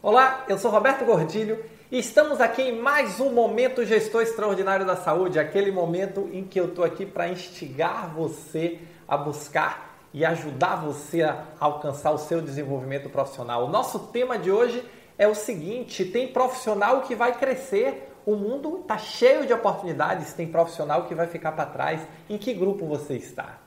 Olá, eu sou Roberto Gordilho e estamos aqui em mais um Momento Gestor Extraordinário da Saúde, aquele momento em que eu estou aqui para instigar você a buscar e ajudar você a alcançar o seu desenvolvimento profissional. O nosso tema de hoje é o seguinte: tem profissional que vai crescer, o mundo está cheio de oportunidades, tem profissional que vai ficar para trás. Em que grupo você está?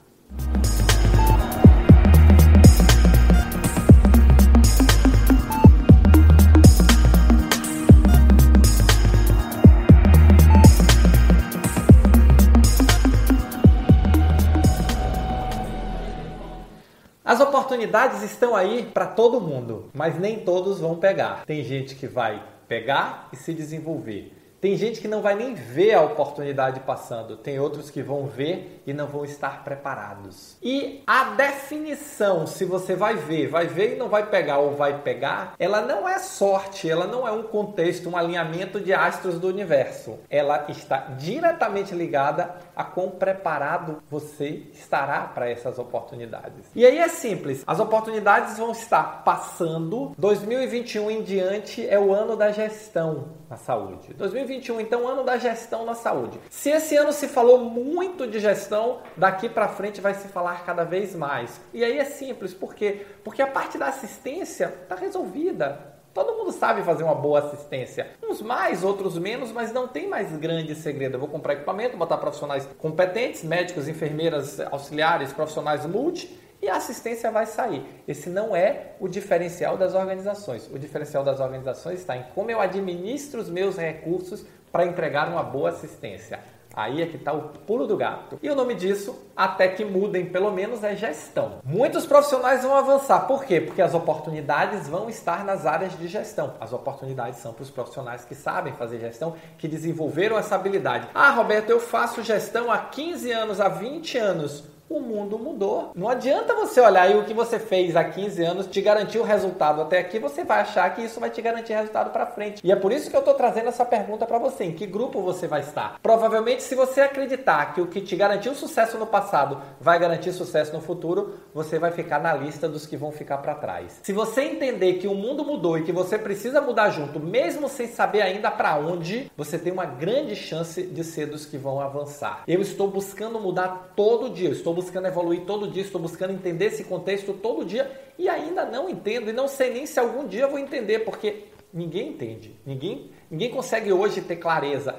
Oportunidades estão aí para todo mundo, mas nem todos vão pegar. Tem gente que vai pegar e se desenvolver. Tem gente que não vai nem ver a oportunidade passando, tem outros que vão ver e não vão estar preparados. E a definição, se você vai ver, vai ver e não vai pegar ou vai pegar, ela não é sorte, ela não é um contexto, um alinhamento de astros do universo. Ela está diretamente ligada a quão preparado você estará para essas oportunidades. E aí é simples, as oportunidades vão estar passando. 2021 em diante é o ano da gestão na saúde. 2021, então, ano da gestão na saúde. Se esse ano se falou muito de gestão, daqui para frente vai se falar cada vez mais. E aí é simples, por quê? Porque a parte da assistência está resolvida. Todo mundo sabe fazer uma boa assistência. Uns mais, outros menos, mas não tem mais grande segredo. Eu vou comprar equipamento, botar profissionais competentes, médicos, enfermeiras, auxiliares, profissionais multi e a assistência vai sair. Esse não é o diferencial das organizações. O diferencial das organizações está em como eu administro os meus recursos para entregar uma boa assistência. Aí é que está o pulo do gato. E o nome disso, até que mudem pelo menos, é gestão. Muitos profissionais vão avançar. Por quê? Porque as oportunidades vão estar nas áreas de gestão. As oportunidades são para os profissionais que sabem fazer gestão, que desenvolveram essa habilidade. Ah, Roberto, eu faço gestão há 15 anos, há 20 anos o mundo mudou. Não adianta você olhar e o que você fez há 15 anos te garantir o resultado até aqui, você vai achar que isso vai te garantir resultado para frente. E é por isso que eu estou trazendo essa pergunta para você: em que grupo você vai estar? Provavelmente, se você acreditar que o que te garantiu sucesso no passado vai garantir sucesso no futuro, você vai ficar na lista dos que vão ficar para trás. Se você entender que o mundo mudou e que você precisa mudar junto, mesmo sem saber ainda para onde, você tem uma grande chance de ser dos que vão avançar. Eu estou buscando mudar todo dia, eu estou buscando evoluir todo dia, estou buscando entender esse contexto todo dia e ainda não entendo e não sei nem se algum dia vou entender, porque ninguém entende, ninguém, ninguém consegue hoje ter clareza.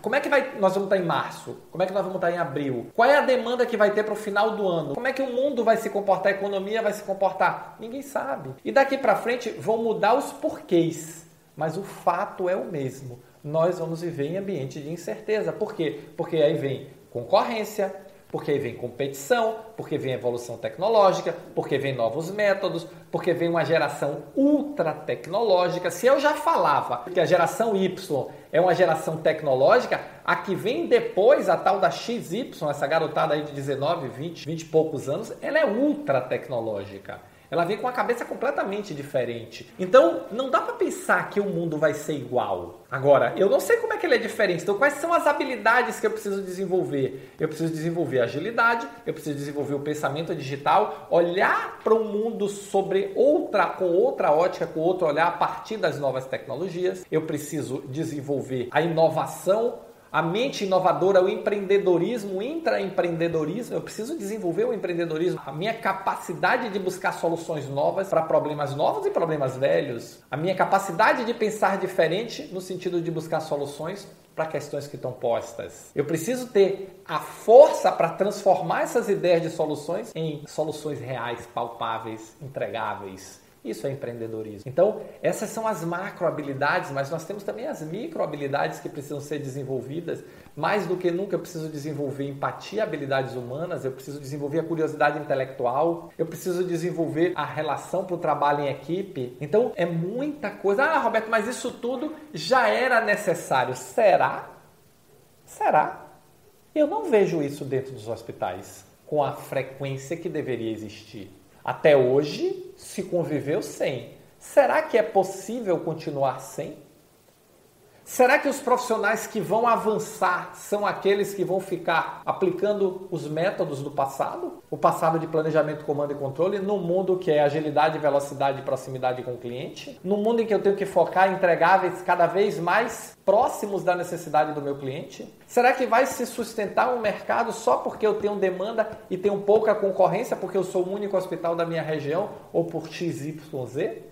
Como é que vai, nós vamos estar em março? Como é que nós vamos estar em abril? Qual é a demanda que vai ter para o final do ano? Como é que o mundo vai se comportar, a economia vai se comportar? Ninguém sabe. E daqui para frente vão mudar os porquês, mas o fato é o mesmo. Nós vamos viver em ambiente de incerteza. Por quê? Porque aí vem concorrência, porque aí vem competição, porque vem evolução tecnológica, porque vem novos métodos, porque vem uma geração ultra tecnológica. Se eu já falava que a geração Y é uma geração tecnológica, a que vem depois, a tal da XY, essa garotada aí de 19, 20, 20 e poucos anos, ela é ultra tecnológica. Ela vem com a cabeça completamente diferente. Então, não dá para pensar que o mundo vai ser igual. Agora, eu não sei como é que ele é diferente. Então, quais são as habilidades que eu preciso desenvolver? Eu preciso desenvolver agilidade, eu preciso desenvolver o pensamento digital, olhar para o mundo sobre outra com outra ótica, com outro olhar a partir das novas tecnologias. Eu preciso desenvolver a inovação a mente inovadora, o empreendedorismo, o intraempreendedorismo. Eu preciso desenvolver o empreendedorismo, a minha capacidade de buscar soluções novas para problemas novos e problemas velhos, a minha capacidade de pensar diferente no sentido de buscar soluções para questões que estão postas. Eu preciso ter a força para transformar essas ideias de soluções em soluções reais, palpáveis, entregáveis. Isso é empreendedorismo. Então, essas são as macro habilidades, mas nós temos também as micro habilidades que precisam ser desenvolvidas. Mais do que nunca, eu preciso desenvolver empatia, habilidades humanas, eu preciso desenvolver a curiosidade intelectual, eu preciso desenvolver a relação para o trabalho em equipe. Então, é muita coisa. Ah, Roberto, mas isso tudo já era necessário. Será? Será? Eu não vejo isso dentro dos hospitais com a frequência que deveria existir. Até hoje se conviveu sem. Será que é possível continuar sem? Será que os profissionais que vão avançar são aqueles que vão ficar aplicando os métodos do passado? O passado de planejamento, comando e controle, no mundo que é agilidade, velocidade e proximidade com o cliente? No mundo em que eu tenho que focar em entregáveis cada vez mais próximos da necessidade do meu cliente? Será que vai se sustentar um mercado só porque eu tenho demanda e tenho pouca concorrência porque eu sou o único hospital da minha região ou por XYZ?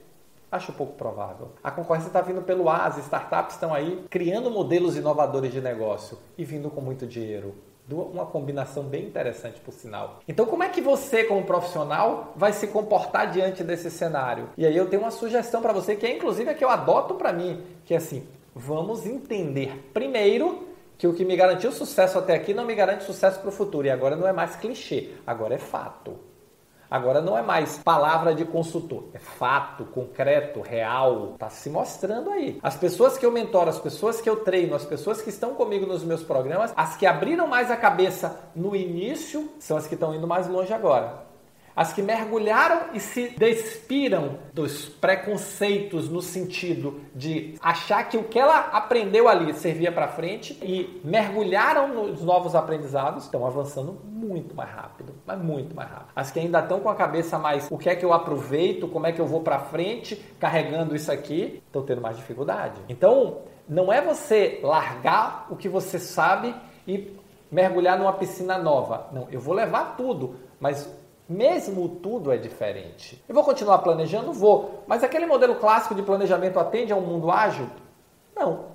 Acho pouco provável. A concorrência está vindo pelo as startups estão aí criando modelos inovadores de negócio e vindo com muito dinheiro. Uma combinação bem interessante, por sinal. Então, como é que você, como profissional, vai se comportar diante desse cenário? E aí eu tenho uma sugestão para você, que é inclusive a que eu adoto para mim, que é assim, vamos entender primeiro que o que me garantiu sucesso até aqui não me garante sucesso para o futuro. E agora não é mais clichê, agora é fato. Agora não é mais palavra de consultor, é fato, concreto, real, está se mostrando aí. As pessoas que eu mentoro, as pessoas que eu treino, as pessoas que estão comigo nos meus programas, as que abriram mais a cabeça no início são as que estão indo mais longe agora. As que mergulharam e se despiram dos preconceitos no sentido de achar que o que ela aprendeu ali servia para frente e mergulharam nos novos aprendizados, estão avançando muito mais rápido, mas muito mais rápido. As que ainda estão com a cabeça mais o que é que eu aproveito, como é que eu vou para frente carregando isso aqui, estão tendo mais dificuldade. Então, não é você largar o que você sabe e mergulhar numa piscina nova. Não, eu vou levar tudo, mas mesmo tudo é diferente. Eu vou continuar planejando? Vou. Mas aquele modelo clássico de planejamento atende a um mundo ágil? Não.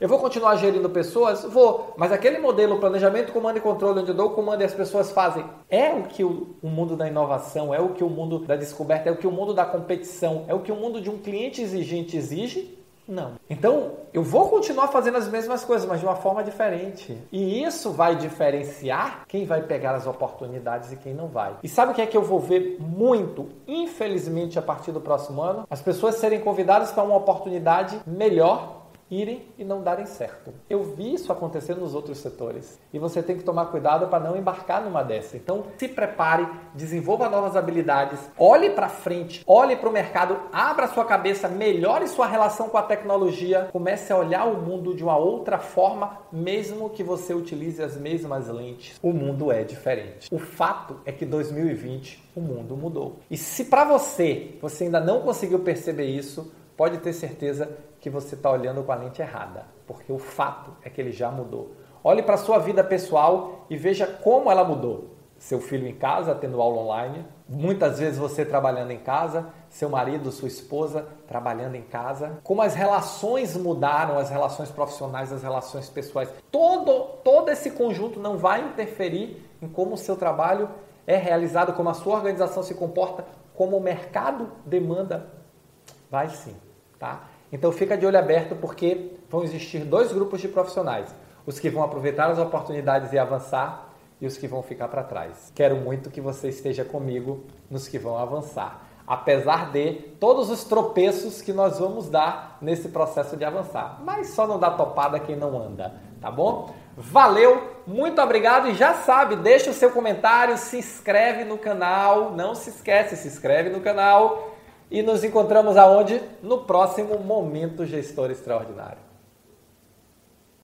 Eu vou continuar gerindo pessoas? Vou. Mas aquele modelo planejamento, comando e controle, onde eu dou o comando e as pessoas fazem, é o que o, o mundo da inovação, é o que o mundo da descoberta, é o que o mundo da competição, é o que o mundo de um cliente exigente exige? Não. Então, eu vou continuar fazendo as mesmas coisas, mas de uma forma diferente. E isso vai diferenciar quem vai pegar as oportunidades e quem não vai. E sabe o que é que eu vou ver muito, infelizmente, a partir do próximo ano? As pessoas serem convidadas para uma oportunidade melhor irem e não darem certo. Eu vi isso acontecer nos outros setores e você tem que tomar cuidado para não embarcar numa dessa. Então, se prepare, desenvolva novas habilidades, olhe para frente, olhe para o mercado, abra sua cabeça, melhore sua relação com a tecnologia, comece a olhar o mundo de uma outra forma, mesmo que você utilize as mesmas lentes. O mundo é diferente. O fato é que 2020 o mundo mudou. E se para você você ainda não conseguiu perceber isso, pode ter certeza que você está olhando com a lente errada, porque o fato é que ele já mudou. Olhe para a sua vida pessoal e veja como ela mudou. Seu filho em casa, tendo aula online, muitas vezes você trabalhando em casa, seu marido, sua esposa trabalhando em casa, como as relações mudaram, as relações profissionais, as relações pessoais. Todo, todo esse conjunto não vai interferir em como o seu trabalho é realizado, como a sua organização se comporta, como o mercado demanda. Vai sim, tá? Então fica de olho aberto porque vão existir dois grupos de profissionais: os que vão aproveitar as oportunidades e avançar e os que vão ficar para trás. Quero muito que você esteja comigo nos que vão avançar, apesar de todos os tropeços que nós vamos dar nesse processo de avançar. Mas só não dá topada quem não anda, tá bom? Valeu, muito obrigado e já sabe, deixa o seu comentário, se inscreve no canal, não se esquece, se inscreve no canal e nos encontramos aonde? No próximo Momento Gestor Extraordinário.